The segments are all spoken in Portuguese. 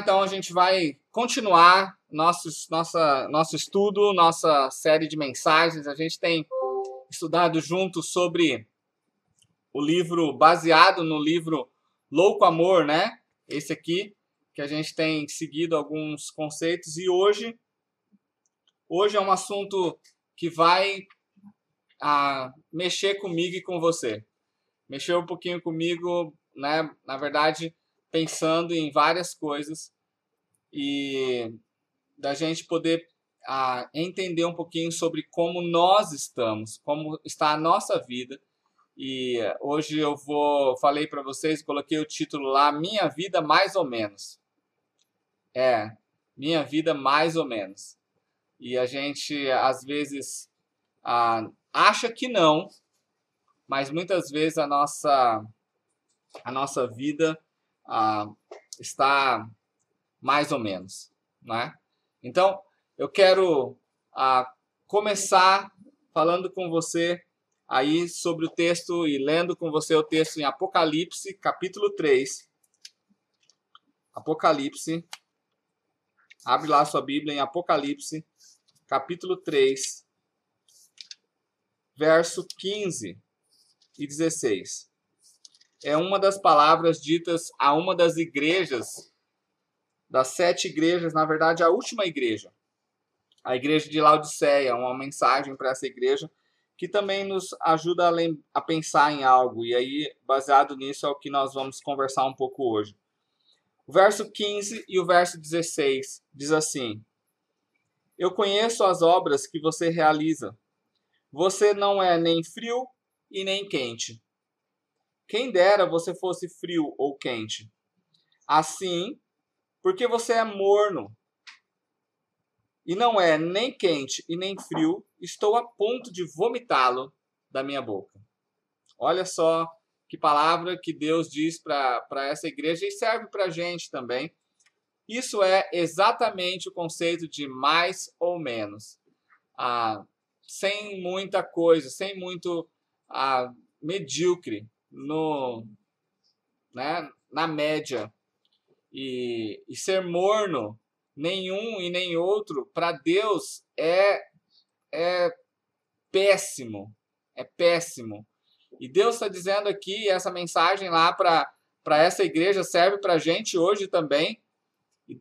Então a gente vai continuar nosso, nossa, nosso estudo, nossa série de mensagens. A gente tem estudado junto sobre o livro, baseado no livro Louco Amor, né? Esse aqui, que a gente tem seguido alguns conceitos e hoje, hoje é um assunto que vai a, mexer comigo e com você. Mexer um pouquinho comigo, né? Na verdade, pensando em várias coisas e da gente poder ah, entender um pouquinho sobre como nós estamos, como está a nossa vida. E hoje eu vou falei para vocês, coloquei o título lá, minha vida mais ou menos. É, minha vida mais ou menos. E a gente às vezes ah, acha que não, mas muitas vezes a nossa a nossa vida ah, está mais ou menos, né? Então, eu quero ah, começar falando com você aí sobre o texto e lendo com você o texto em Apocalipse, capítulo 3. Apocalipse. Abre lá sua Bíblia em Apocalipse, capítulo 3, verso 15 e 16 é uma das palavras ditas a uma das igrejas, das sete igrejas, na verdade, a última igreja, a igreja de Laodiceia, uma mensagem para essa igreja que também nos ajuda a, a pensar em algo, e aí, baseado nisso, é o que nós vamos conversar um pouco hoje. O verso 15 e o verso 16 diz assim: Eu conheço as obras que você realiza. Você não é nem frio e nem quente. Quem dera você fosse frio ou quente. Assim, porque você é morno e não é nem quente e nem frio, estou a ponto de vomitá-lo da minha boca. Olha só que palavra que Deus diz para essa igreja e serve para a gente também. Isso é exatamente o conceito de mais ou menos. Ah, sem muita coisa, sem muito ah, medíocre no, né, na média e, e ser morno, nenhum e nem outro, para Deus é, é péssimo. É péssimo. E Deus está dizendo aqui, essa mensagem lá para essa igreja serve para a gente hoje também,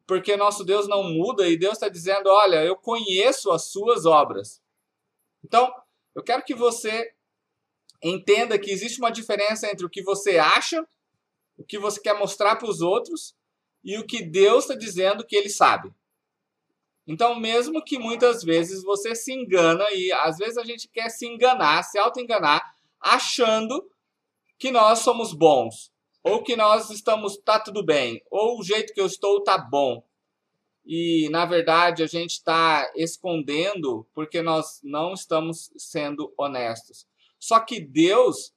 porque nosso Deus não muda e Deus está dizendo: olha, eu conheço as suas obras. Então, eu quero que você entenda que existe uma diferença entre o que você acha, o que você quer mostrar para os outros e o que Deus está dizendo que Ele sabe. Então, mesmo que muitas vezes você se engana e às vezes a gente quer se enganar, se auto-enganar, achando que nós somos bons, ou que nós estamos tá tudo bem, ou o jeito que eu estou tá bom. E na verdade a gente está escondendo porque nós não estamos sendo honestos. Só que Deus,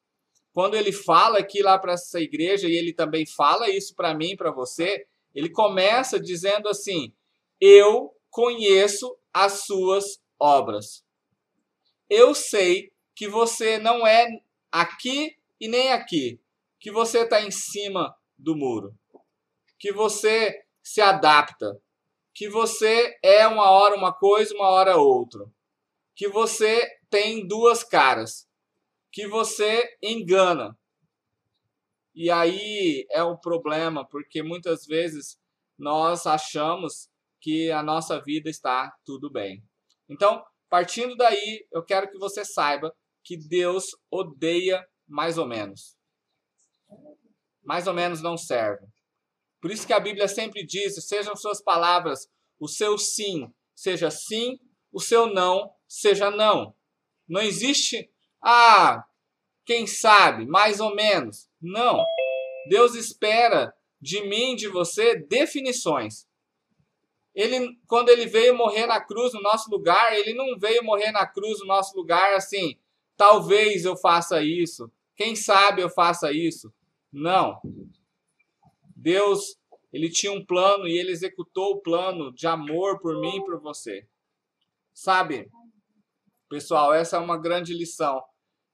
quando ele fala aqui lá para essa igreja, e ele também fala isso para mim, para você, ele começa dizendo assim: Eu conheço as suas obras. Eu sei que você não é aqui e nem aqui, que você está em cima do muro, que você se adapta, que você é uma hora uma coisa, uma hora outra, que você tem duas caras que você engana. E aí é um problema, porque muitas vezes nós achamos que a nossa vida está tudo bem. Então, partindo daí, eu quero que você saiba que Deus odeia mais ou menos. Mais ou menos não serve. Por isso que a Bíblia sempre diz: sejam suas palavras, o seu sim seja sim, o seu não seja não. Não existe ah, quem sabe, mais ou menos. Não. Deus espera de mim, de você, definições. Ele, quando ele veio morrer na cruz no nosso lugar, ele não veio morrer na cruz no nosso lugar assim, talvez eu faça isso, quem sabe eu faça isso. Não. Deus, ele tinha um plano e ele executou o plano de amor por mim e por você. Sabe? Pessoal, essa é uma grande lição.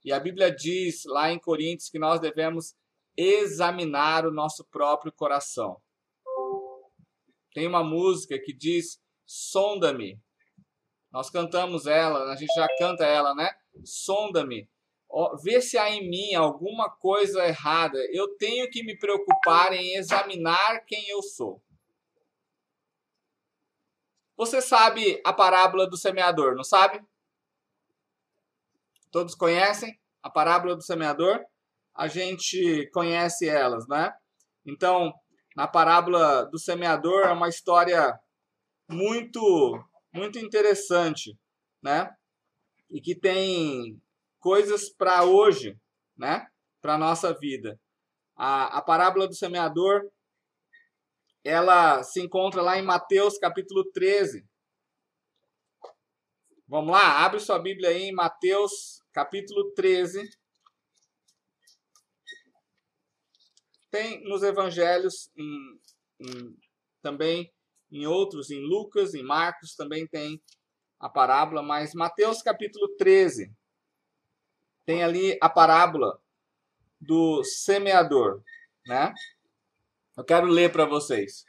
E a Bíblia diz lá em Coríntios que nós devemos examinar o nosso próprio coração. Tem uma música que diz sonda-me. Nós cantamos ela, a gente já canta ela, né? Sonda-me. Vê se há em mim alguma coisa errada. Eu tenho que me preocupar em examinar quem eu sou. Você sabe a parábola do semeador, não sabe? Todos conhecem a parábola do semeador? A gente conhece elas, né? Então, na parábola do semeador é uma história muito muito interessante, né? E que tem coisas para hoje, né? Para nossa vida. A, a parábola do semeador ela se encontra lá em Mateus capítulo 13. Vamos lá, abre sua Bíblia aí em Mateus capítulo 13. Tem nos evangelhos, em, em, também em outros, em Lucas, em Marcos, também tem a parábola, mas Mateus capítulo 13 tem ali a parábola do semeador, né? Eu quero ler para vocês.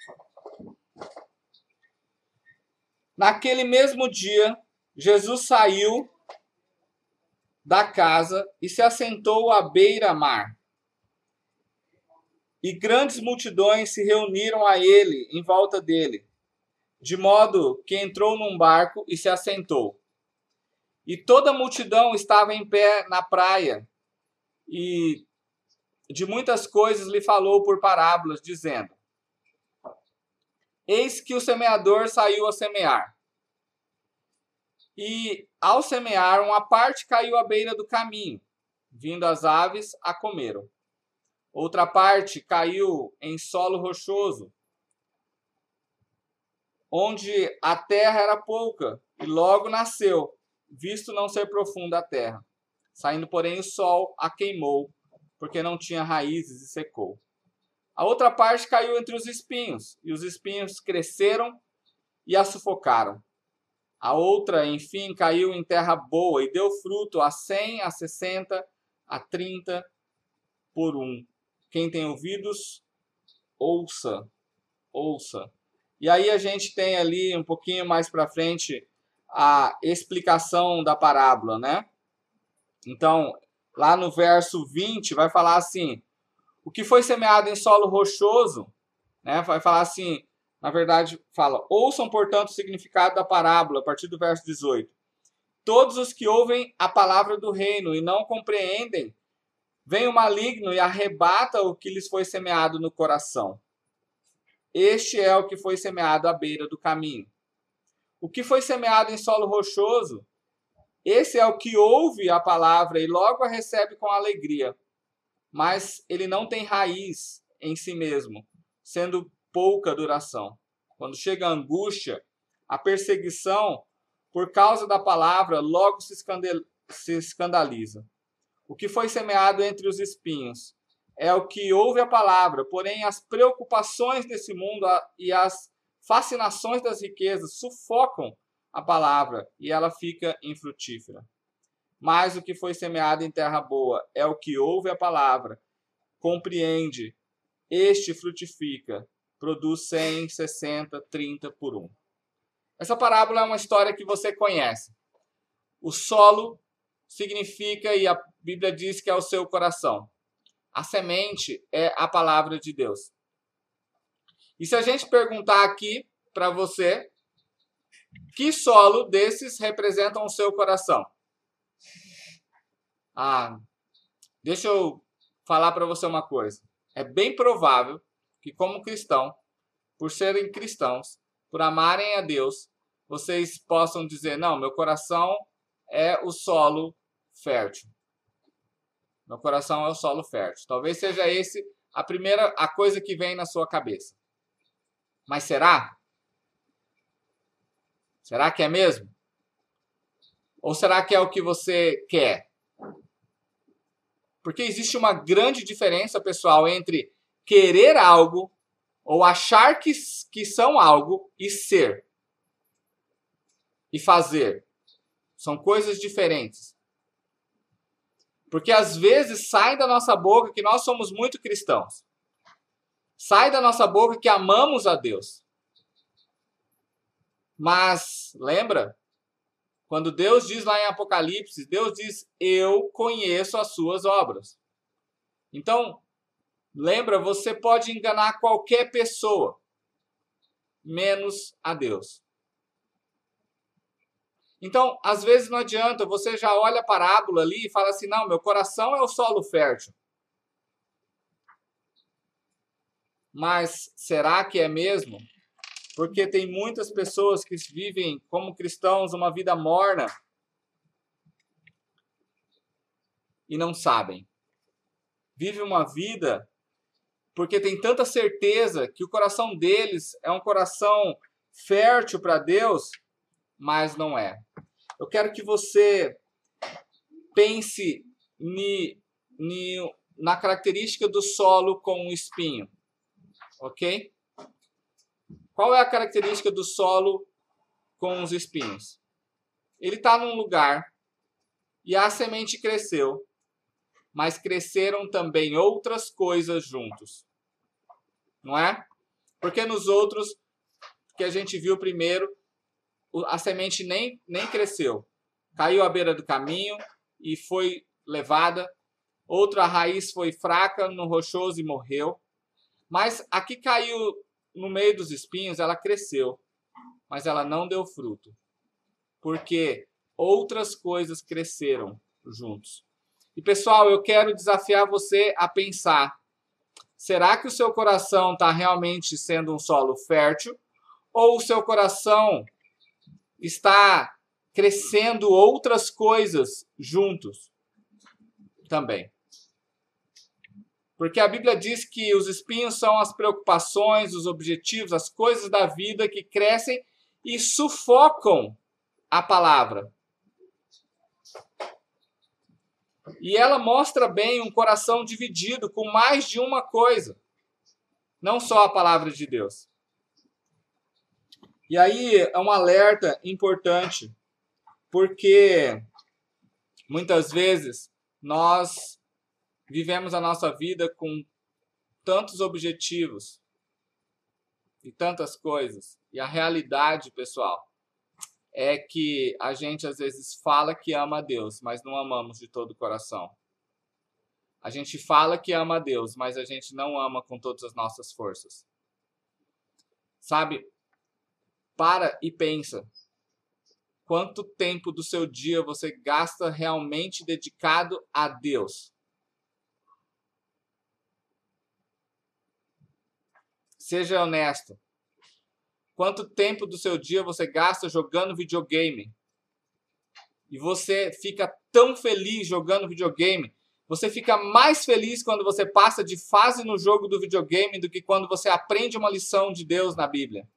Naquele mesmo dia, Jesus saiu da casa e se assentou à beira-mar. E grandes multidões se reuniram a ele em volta dele, de modo que entrou num barco e se assentou. E toda a multidão estava em pé na praia, e de muitas coisas lhe falou por parábolas, dizendo: Eis que o semeador saiu a semear. E ao semear, uma parte caiu à beira do caminho, vindo as aves a comeram. Outra parte caiu em solo rochoso, onde a terra era pouca, e logo nasceu, visto não ser profunda a terra. Saindo, porém, o sol a queimou, porque não tinha raízes e secou. A outra parte caiu entre os espinhos, e os espinhos cresceram e a sufocaram. A outra, enfim, caiu em terra boa e deu fruto a cem, a sessenta, a trinta por um. Quem tem ouvidos, ouça, ouça. E aí a gente tem ali um pouquinho mais para frente a explicação da parábola, né? Então, lá no verso 20 vai falar assim: o que foi semeado em solo rochoso, né? Vai falar assim, na verdade, fala: ouçam, portanto, o significado da parábola, a partir do verso 18. Todos os que ouvem a palavra do reino e não compreendem Vem o maligno e arrebata o que lhes foi semeado no coração. Este é o que foi semeado à beira do caminho. O que foi semeado em solo rochoso, esse é o que ouve a palavra e logo a recebe com alegria. Mas ele não tem raiz em si mesmo, sendo pouca duração. Quando chega a angústia, a perseguição, por causa da palavra, logo se escandaliza. O que foi semeado entre os espinhos é o que ouve a palavra, porém as preocupações desse mundo e as fascinações das riquezas sufocam a palavra e ela fica infrutífera. Mas o que foi semeado em terra boa é o que ouve a palavra, compreende, este frutifica, produz 100, 60, 30 por um. Essa parábola é uma história que você conhece. O solo significa, e a Bíblia diz que é o seu coração. A semente é a palavra de Deus. E se a gente perguntar aqui para você, que solo desses representam o seu coração? Ah, deixa eu falar para você uma coisa. É bem provável que, como cristão, por serem cristãos, por amarem a Deus, vocês possam dizer: não, meu coração é o solo fértil. Meu coração é o solo fértil. Talvez seja esse a primeira a coisa que vem na sua cabeça. Mas será? Será que é mesmo? Ou será que é o que você quer? Porque existe uma grande diferença, pessoal, entre querer algo ou achar que, que são algo e ser e fazer. São coisas diferentes. Porque às vezes sai da nossa boca que nós somos muito cristãos. Sai da nossa boca que amamos a Deus. Mas, lembra? Quando Deus diz lá em Apocalipse, Deus diz: Eu conheço as suas obras. Então, lembra, você pode enganar qualquer pessoa, menos a Deus. Então, às vezes não adianta, você já olha a parábola ali e fala assim: não, meu coração é o solo fértil. Mas será que é mesmo? Porque tem muitas pessoas que vivem como cristãos uma vida morna e não sabem. Vive uma vida porque tem tanta certeza que o coração deles é um coração fértil para Deus mas não é. Eu quero que você pense ni, ni, na característica do solo com o espinho, ok? Qual é a característica do solo com os espinhos? Ele está num lugar e a semente cresceu, mas cresceram também outras coisas juntos, não é? Porque nos outros que a gente viu primeiro, a semente nem, nem cresceu. Caiu à beira do caminho e foi levada. Outra raiz foi fraca no rochoso e morreu. Mas a que caiu no meio dos espinhos, ela cresceu, mas ela não deu fruto. Porque outras coisas cresceram juntos. E pessoal, eu quero desafiar você a pensar: será que o seu coração está realmente sendo um solo fértil? Ou o seu coração está crescendo outras coisas juntos também. Porque a Bíblia diz que os espinhos são as preocupações, os objetivos, as coisas da vida que crescem e sufocam a palavra. E ela mostra bem um coração dividido com mais de uma coisa, não só a palavra de Deus. E aí é um alerta importante, porque muitas vezes nós vivemos a nossa vida com tantos objetivos e tantas coisas. E a realidade, pessoal, é que a gente às vezes fala que ama a Deus, mas não amamos de todo o coração. A gente fala que ama a Deus, mas a gente não ama com todas as nossas forças. Sabe, para e pensa. Quanto tempo do seu dia você gasta realmente dedicado a Deus? Seja honesto. Quanto tempo do seu dia você gasta jogando videogame? E você fica tão feliz jogando videogame. Você fica mais feliz quando você passa de fase no jogo do videogame do que quando você aprende uma lição de Deus na Bíblia.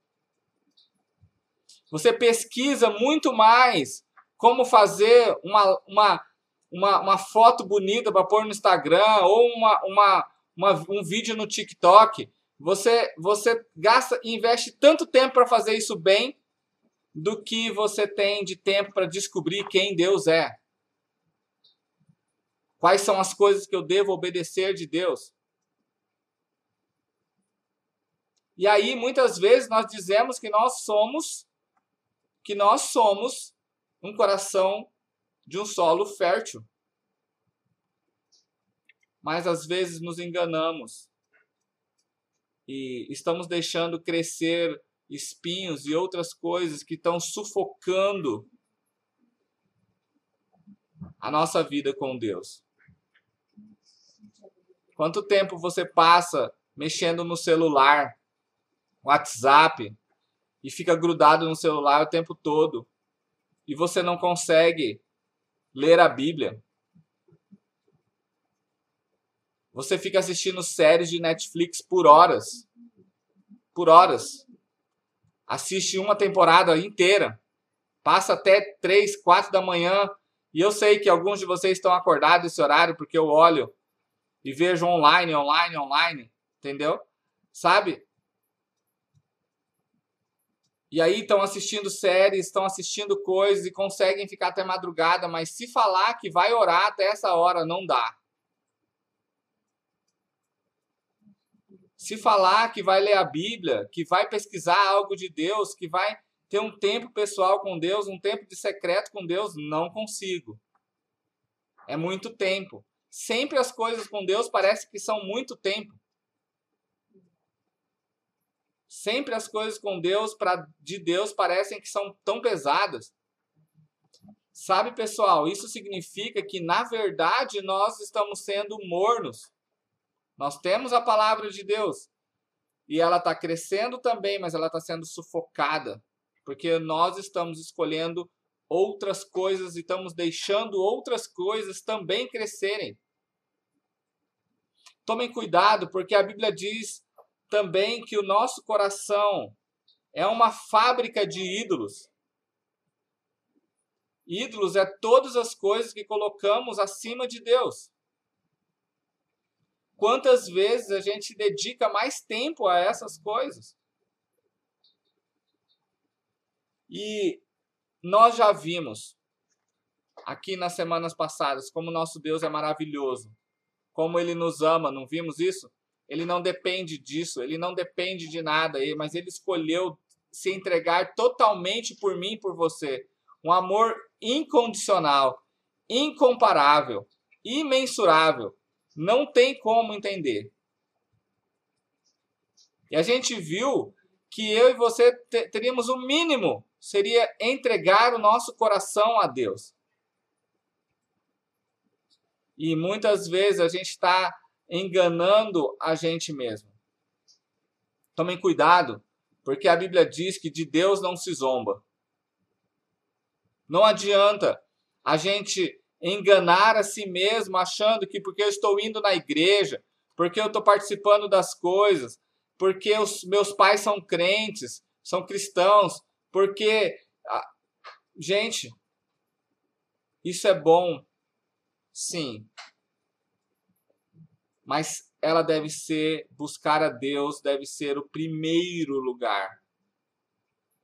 Você pesquisa muito mais como fazer uma, uma, uma, uma foto bonita para pôr no Instagram ou uma, uma, uma, um vídeo no TikTok. Você, você gasta e investe tanto tempo para fazer isso bem do que você tem de tempo para descobrir quem Deus é. Quais são as coisas que eu devo obedecer de Deus? E aí, muitas vezes, nós dizemos que nós somos que nós somos um coração de um solo fértil. Mas às vezes nos enganamos e estamos deixando crescer espinhos e outras coisas que estão sufocando a nossa vida com Deus. Quanto tempo você passa mexendo no celular, WhatsApp, e fica grudado no celular o tempo todo e você não consegue ler a Bíblia. Você fica assistindo séries de Netflix por horas. Por horas. Assiste uma temporada inteira. Passa até 3, 4 da manhã. E eu sei que alguns de vocês estão acordados esse horário porque eu olho e vejo online, online, online. Entendeu? Sabe? E aí estão assistindo séries, estão assistindo coisas e conseguem ficar até madrugada, mas se falar que vai orar até essa hora, não dá. Se falar que vai ler a Bíblia, que vai pesquisar algo de Deus, que vai ter um tempo pessoal com Deus, um tempo de secreto com Deus, não consigo. É muito tempo. Sempre as coisas com Deus parece que são muito tempo. Sempre as coisas com Deus, para de Deus, parecem que são tão pesadas. Sabe, pessoal, isso significa que, na verdade, nós estamos sendo mornos. Nós temos a palavra de Deus. E ela está crescendo também, mas ela está sendo sufocada. Porque nós estamos escolhendo outras coisas e estamos deixando outras coisas também crescerem. Tomem cuidado, porque a Bíblia diz também que o nosso coração é uma fábrica de ídolos. Ídolos é todas as coisas que colocamos acima de Deus. Quantas vezes a gente dedica mais tempo a essas coisas? E nós já vimos aqui nas semanas passadas como nosso Deus é maravilhoso, como ele nos ama, não vimos isso? Ele não depende disso, ele não depende de nada, mas ele escolheu se entregar totalmente por mim e por você. Um amor incondicional, incomparável, imensurável. Não tem como entender. E a gente viu que eu e você teríamos o mínimo, seria entregar o nosso coração a Deus. E muitas vezes a gente está enganando a gente mesmo. Tomem cuidado, porque a Bíblia diz que de Deus não se zomba. Não adianta a gente enganar a si mesmo achando que porque eu estou indo na igreja, porque eu estou participando das coisas, porque os meus pais são crentes, são cristãos, porque. Gente, isso é bom, sim, mas ela deve ser, buscar a Deus deve ser o primeiro lugar.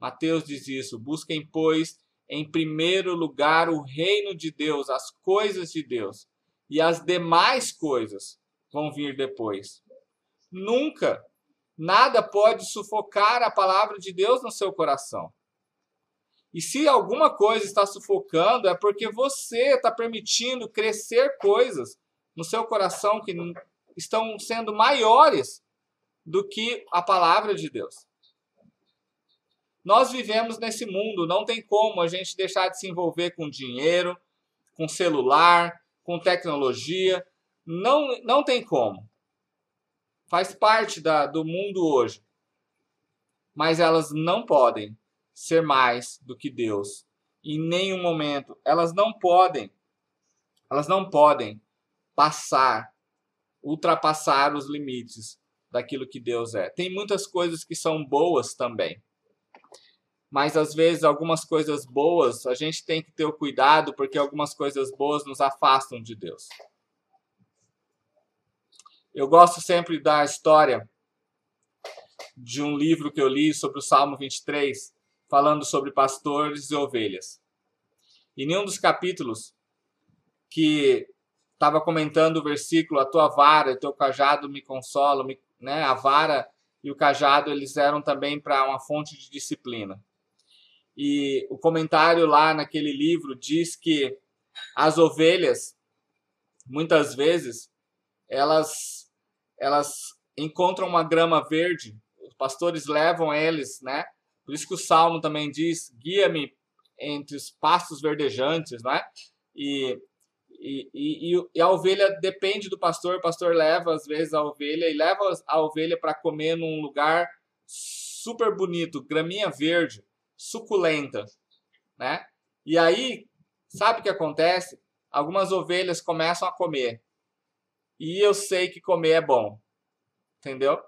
Mateus diz isso: busquem, pois, em primeiro lugar o reino de Deus, as coisas de Deus, e as demais coisas vão vir depois. Nunca, nada pode sufocar a palavra de Deus no seu coração. E se alguma coisa está sufocando, é porque você está permitindo crescer coisas no seu coração que estão sendo maiores do que a palavra de Deus. Nós vivemos nesse mundo, não tem como a gente deixar de se envolver com dinheiro, com celular, com tecnologia. Não, não tem como. Faz parte da, do mundo hoje. Mas elas não podem ser mais do que Deus. Em nenhum momento. Elas não podem. Elas não podem passar ultrapassar os limites daquilo que Deus é. Tem muitas coisas que são boas também. Mas às vezes algumas coisas boas, a gente tem que ter o cuidado porque algumas coisas boas nos afastam de Deus. Eu gosto sempre da história de um livro que eu li sobre o Salmo 23, falando sobre pastores e ovelhas. E em um dos capítulos que estava comentando o versículo, a tua vara e teu cajado me consolam, me, né? A vara e o cajado eles eram também para uma fonte de disciplina. E o comentário lá naquele livro diz que as ovelhas muitas vezes elas elas encontram uma grama verde, os pastores levam eles, né? Por isso que o salmo também diz: "Guia-me entre os pastos verdejantes", né? E e, e, e, a ovelha depende do pastor, o pastor leva às vezes a ovelha e leva a ovelha para comer num lugar super bonito, graminha verde, suculenta, né? E aí, sabe o que acontece? Algumas ovelhas começam a comer. E eu sei que comer é bom, entendeu?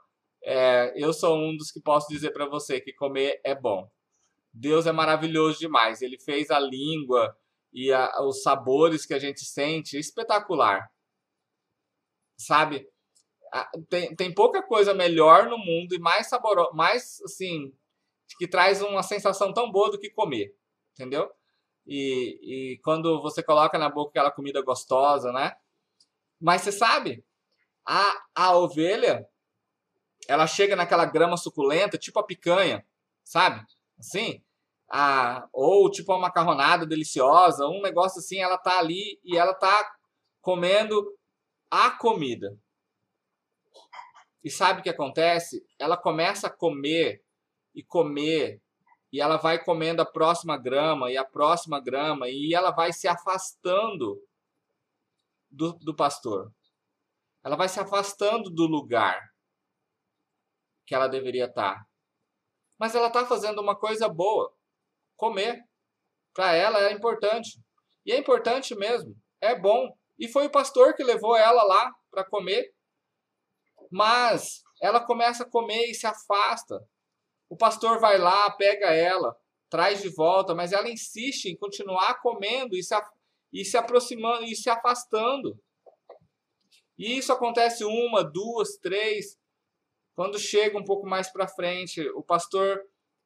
É, eu sou um dos que posso dizer para você que comer é bom. Deus é maravilhoso demais. Ele fez a língua, e a, os sabores que a gente sente, espetacular. Sabe? Tem, tem pouca coisa melhor no mundo e mais saborosa, mais assim, que traz uma sensação tão boa do que comer, entendeu? E, e quando você coloca na boca aquela comida gostosa, né? Mas você sabe, a, a ovelha, ela chega naquela grama suculenta, tipo a picanha, sabe? Assim, a, ou tipo uma macarronada deliciosa, um negócio assim, ela tá ali e ela tá comendo a comida. E sabe o que acontece? Ela começa a comer e comer e ela vai comendo a próxima grama e a próxima grama e ela vai se afastando do, do pastor. Ela vai se afastando do lugar que ela deveria estar. Mas ela está fazendo uma coisa boa comer. Para ela é importante. E é importante mesmo. É bom. E foi o pastor que levou ela lá para comer. Mas ela começa a comer e se afasta. O pastor vai lá, pega ela, traz de volta, mas ela insiste em continuar comendo e se, e se aproximando e se afastando. E isso acontece uma, duas, três. Quando chega um pouco mais para frente, o pastor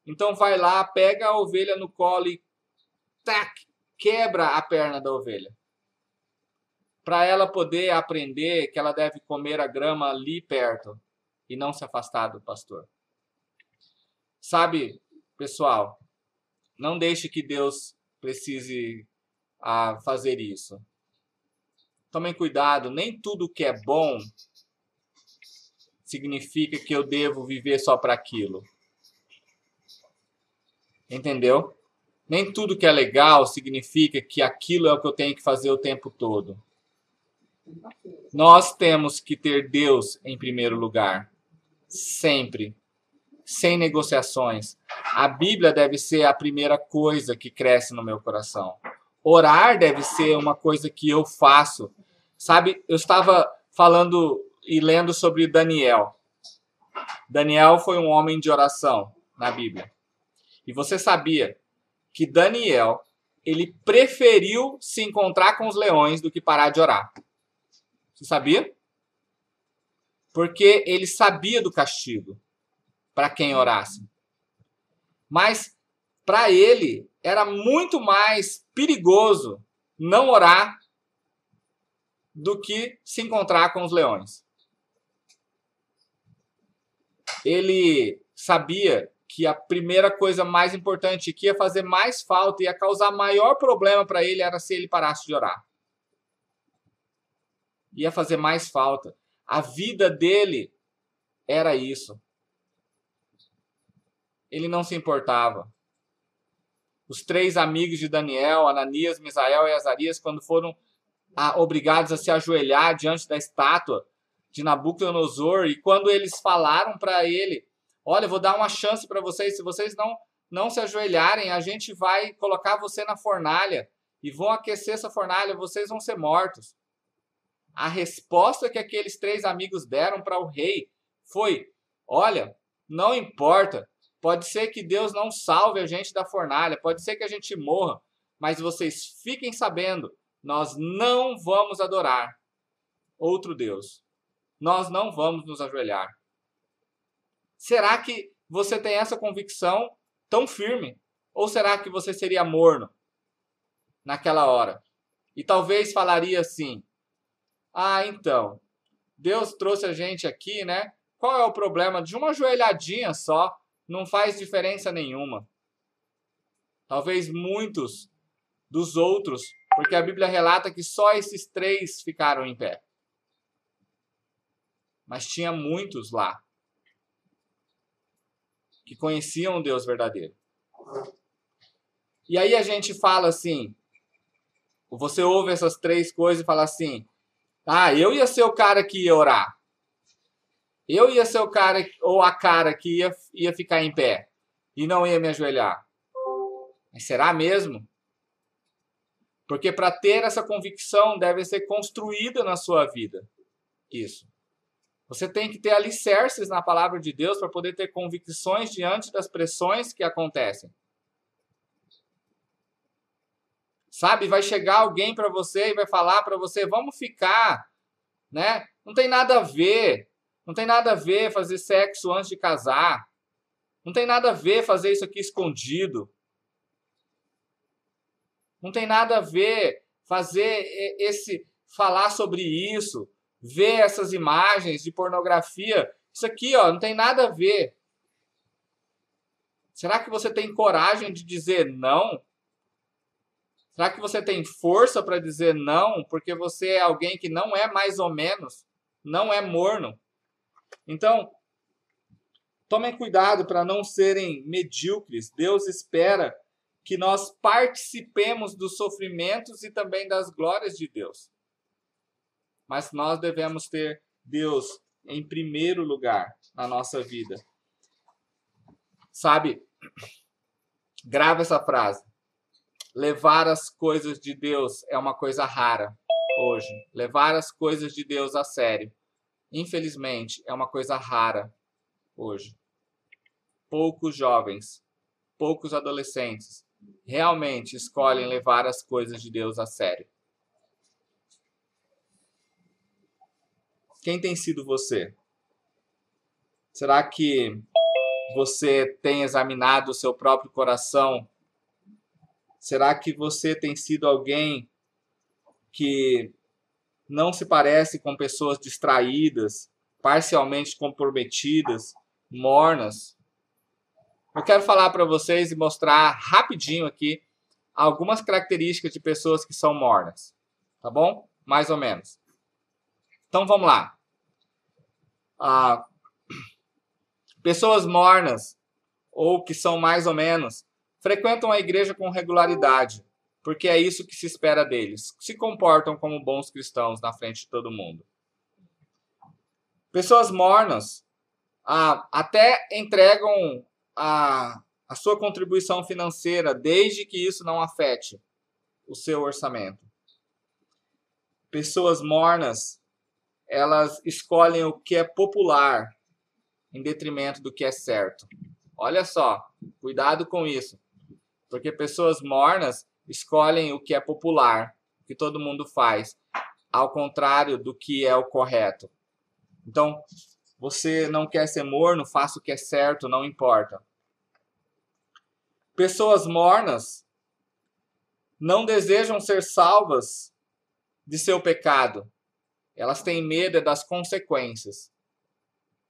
então vai lá, pega a ovelha no colo e tac, quebra a perna da ovelha. Para ela poder aprender que ela deve comer a grama ali perto e não se afastar do pastor. Sabe, pessoal, não deixe que Deus precise a ah, fazer isso. Tomem cuidado, nem tudo que é bom significa que eu devo viver só para aquilo. Entendeu? Nem tudo que é legal significa que aquilo é o que eu tenho que fazer o tempo todo. Nós temos que ter Deus em primeiro lugar. Sempre. Sem negociações. A Bíblia deve ser a primeira coisa que cresce no meu coração. Orar deve ser uma coisa que eu faço. Sabe, eu estava falando e lendo sobre Daniel. Daniel foi um homem de oração na Bíblia. E você sabia que Daniel ele preferiu se encontrar com os leões do que parar de orar? Você sabia? Porque ele sabia do castigo para quem orasse. Mas para ele era muito mais perigoso não orar do que se encontrar com os leões. Ele sabia que a primeira coisa mais importante que ia fazer mais falta, ia causar maior problema para ele, era se ele parasse de orar. Ia fazer mais falta. A vida dele era isso. Ele não se importava. Os três amigos de Daniel, Ananias, Misael e Azarias, quando foram obrigados a se ajoelhar diante da estátua de Nabucodonosor, e quando eles falaram para ele Olha, vou dar uma chance para vocês. Se vocês não, não se ajoelharem, a gente vai colocar você na fornalha e vão aquecer essa fornalha. Vocês vão ser mortos. A resposta que aqueles três amigos deram para o rei foi: Olha, não importa. Pode ser que Deus não salve a gente da fornalha, pode ser que a gente morra, mas vocês fiquem sabendo, nós não vamos adorar outro Deus. Nós não vamos nos ajoelhar. Será que você tem essa convicção tão firme? Ou será que você seria morno naquela hora? E talvez falaria assim: Ah, então, Deus trouxe a gente aqui, né? Qual é o problema de uma joelhadinha só? Não faz diferença nenhuma. Talvez muitos dos outros, porque a Bíblia relata que só esses três ficaram em pé. Mas tinha muitos lá que conheciam o Deus verdadeiro. E aí a gente fala assim, você ouve essas três coisas e fala assim: "Ah, eu ia ser o cara que ia orar. Eu ia ser o cara ou a cara que ia, ia ficar em pé e não ia me ajoelhar." Mas será mesmo? Porque para ter essa convicção deve ser construída na sua vida. Isso. Você tem que ter alicerces na palavra de Deus para poder ter convicções diante das pressões que acontecem. Sabe, vai chegar alguém para você e vai falar para você, vamos ficar, né? Não tem nada a ver. Não tem nada a ver fazer sexo antes de casar. Não tem nada a ver fazer isso aqui escondido. Não tem nada a ver fazer esse falar sobre isso ver essas imagens de pornografia. Isso aqui, ó, não tem nada a ver. Será que você tem coragem de dizer não? Será que você tem força para dizer não porque você é alguém que não é mais ou menos, não é morno? Então, tomem cuidado para não serem medíocres. Deus espera que nós participemos dos sofrimentos e também das glórias de Deus. Mas nós devemos ter Deus em primeiro lugar na nossa vida. Sabe? Grava essa frase. Levar as coisas de Deus é uma coisa rara hoje. Levar as coisas de Deus a sério, infelizmente, é uma coisa rara hoje. Poucos jovens, poucos adolescentes realmente escolhem levar as coisas de Deus a sério. Quem tem sido você? Será que você tem examinado o seu próprio coração? Será que você tem sido alguém que não se parece com pessoas distraídas, parcialmente comprometidas, mornas? Eu quero falar para vocês e mostrar rapidinho aqui algumas características de pessoas que são mornas, tá bom? Mais ou menos. Então vamos lá. Ah, pessoas mornas ou que são mais ou menos frequentam a igreja com regularidade, porque é isso que se espera deles. Se comportam como bons cristãos na frente de todo mundo. Pessoas mornas ah, até entregam a, a sua contribuição financeira, desde que isso não afete o seu orçamento. Pessoas mornas, elas escolhem o que é popular em detrimento do que é certo. Olha só, cuidado com isso. Porque pessoas mornas escolhem o que é popular, o que todo mundo faz, ao contrário do que é o correto. Então, você não quer ser morno, faça o que é certo, não importa. Pessoas mornas não desejam ser salvas de seu pecado. Elas têm medo das consequências.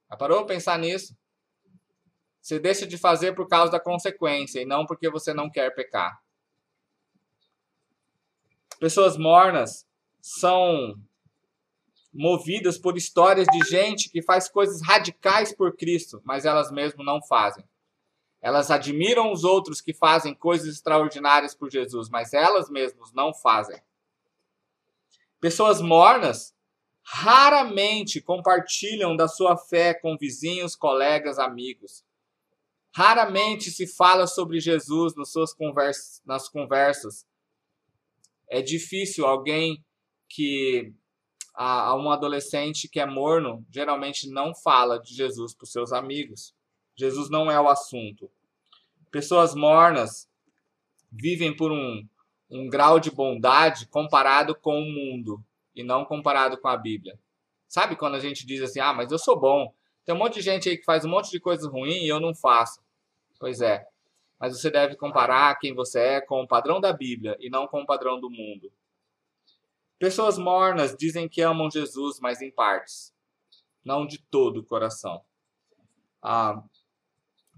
Já parou para pensar nisso? Você deixa de fazer por causa da consequência e não porque você não quer pecar. Pessoas mornas são movidas por histórias de gente que faz coisas radicais por Cristo, mas elas mesmo não fazem. Elas admiram os outros que fazem coisas extraordinárias por Jesus, mas elas mesmas não fazem. Pessoas mornas raramente compartilham da sua fé com vizinhos, colegas, amigos. Raramente se fala sobre Jesus nas suas conversas, nas conversas. É difícil alguém que a, um adolescente que é morno geralmente não fala de Jesus para os seus amigos. Jesus não é o assunto. Pessoas mornas vivem por um, um grau de bondade comparado com o mundo e não comparado com a Bíblia. Sabe quando a gente diz assim, ah, mas eu sou bom. Tem um monte de gente aí que faz um monte de coisas ruins e eu não faço. Pois é. Mas você deve comparar quem você é com o padrão da Bíblia e não com o padrão do mundo. Pessoas mornas dizem que amam Jesus, mas em partes, não de todo o coração. Ah,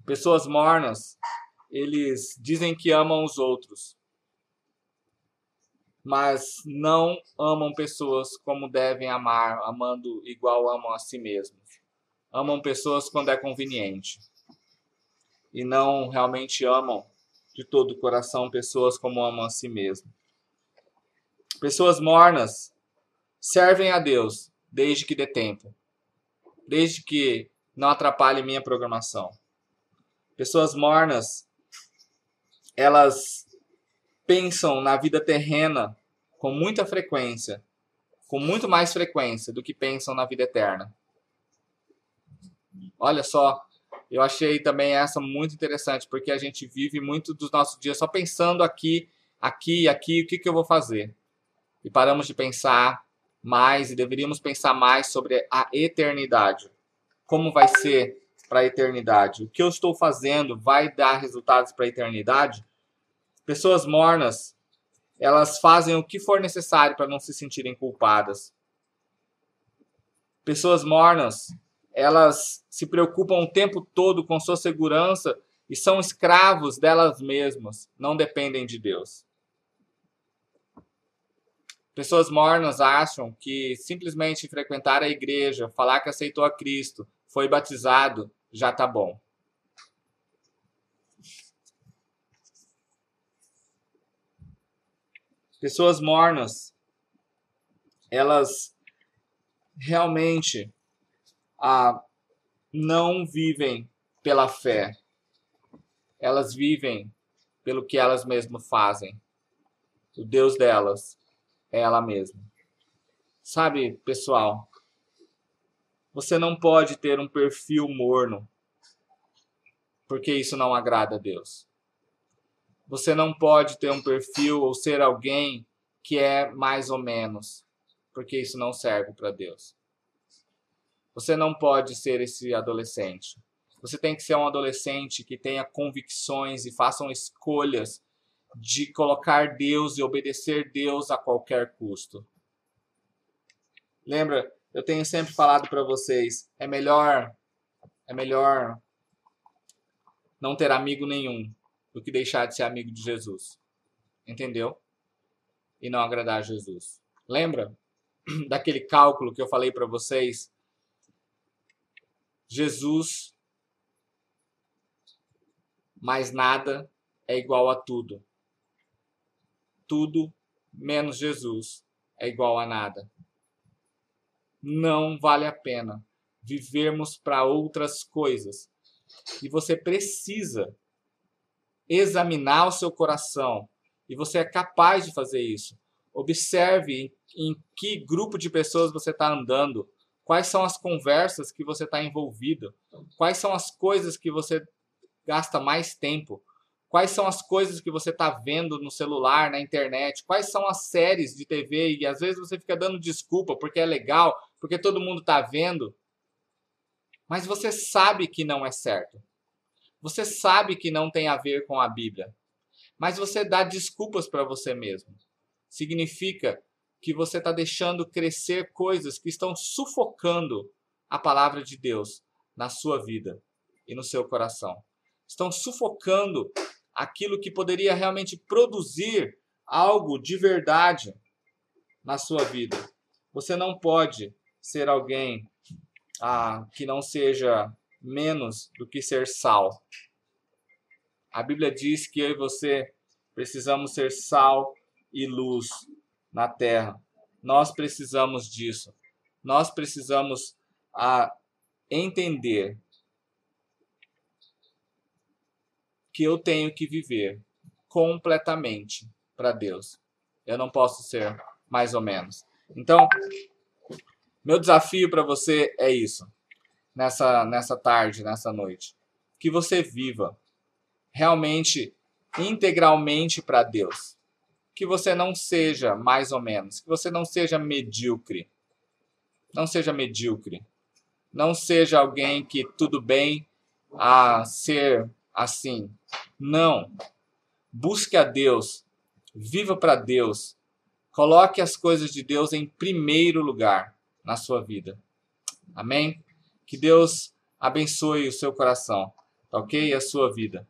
Pessoas mornas, eles dizem que amam os outros, mas não amam pessoas como devem amar, amando igual amam a si mesmos. Amam pessoas quando é conveniente. E não realmente amam de todo o coração pessoas como amam a si mesmo. Pessoas mornas servem a Deus desde que dê tempo, desde que não atrapalhe minha programação. Pessoas mornas, elas pensam na vida terrena com muita frequência, com muito mais frequência do que pensam na vida eterna. Olha só, eu achei também essa muito interessante, porque a gente vive muito dos nossos dias só pensando aqui, aqui, aqui, o que, que eu vou fazer. E paramos de pensar mais e deveríamos pensar mais sobre a eternidade. Como vai ser para a eternidade? O que eu estou fazendo vai dar resultados para a eternidade? Pessoas mornas, elas fazem o que for necessário para não se sentirem culpadas. Pessoas mornas, elas se preocupam o tempo todo com sua segurança e são escravos delas mesmas, não dependem de Deus. Pessoas mornas acham que simplesmente frequentar a igreja, falar que aceitou a Cristo, foi batizado, já tá bom. Pessoas mornas, elas realmente ah, não vivem pela fé. Elas vivem pelo que elas mesmas fazem. O Deus delas é ela mesma. Sabe, pessoal, você não pode ter um perfil morno, porque isso não agrada a Deus. Você não pode ter um perfil ou ser alguém que é mais ou menos, porque isso não serve para Deus. Você não pode ser esse adolescente. Você tem que ser um adolescente que tenha convicções e façam escolhas de colocar Deus e obedecer Deus a qualquer custo. Lembra, eu tenho sempre falado para vocês, é melhor é melhor não ter amigo nenhum do que deixar de ser amigo de Jesus. Entendeu? E não agradar a Jesus. Lembra daquele cálculo que eu falei para vocês? Jesus mais nada é igual a tudo tudo menos Jesus é igual a nada. Não vale a pena vivermos para outras coisas. E você precisa examinar o seu coração. E você é capaz de fazer isso. Observe em que grupo de pessoas você está andando. Quais são as conversas que você está envolvido? Quais são as coisas que você gasta mais tempo? Quais são as coisas que você está vendo no celular, na internet? Quais são as séries de TV? E às vezes você fica dando desculpa porque é legal, porque todo mundo está vendo. Mas você sabe que não é certo. Você sabe que não tem a ver com a Bíblia. Mas você dá desculpas para você mesmo. Significa que você está deixando crescer coisas que estão sufocando a palavra de Deus na sua vida e no seu coração. Estão sufocando aquilo que poderia realmente produzir algo de verdade na sua vida. Você não pode ser alguém ah, que não seja menos do que ser sal. A Bíblia diz que eu e você precisamos ser sal e luz na terra. Nós precisamos disso. Nós precisamos ah, entender que eu tenho que viver completamente para Deus. Eu não posso ser mais ou menos. Então, meu desafio para você é isso. Nessa nessa tarde, nessa noite, que você viva realmente integralmente para Deus. Que você não seja mais ou menos, que você não seja medíocre. Não seja medíocre. Não seja alguém que tudo bem a ser assim. Não. Busque a Deus. Viva para Deus. Coloque as coisas de Deus em primeiro lugar na sua vida. Amém? Que Deus abençoe o seu coração, tá ok? E a sua vida.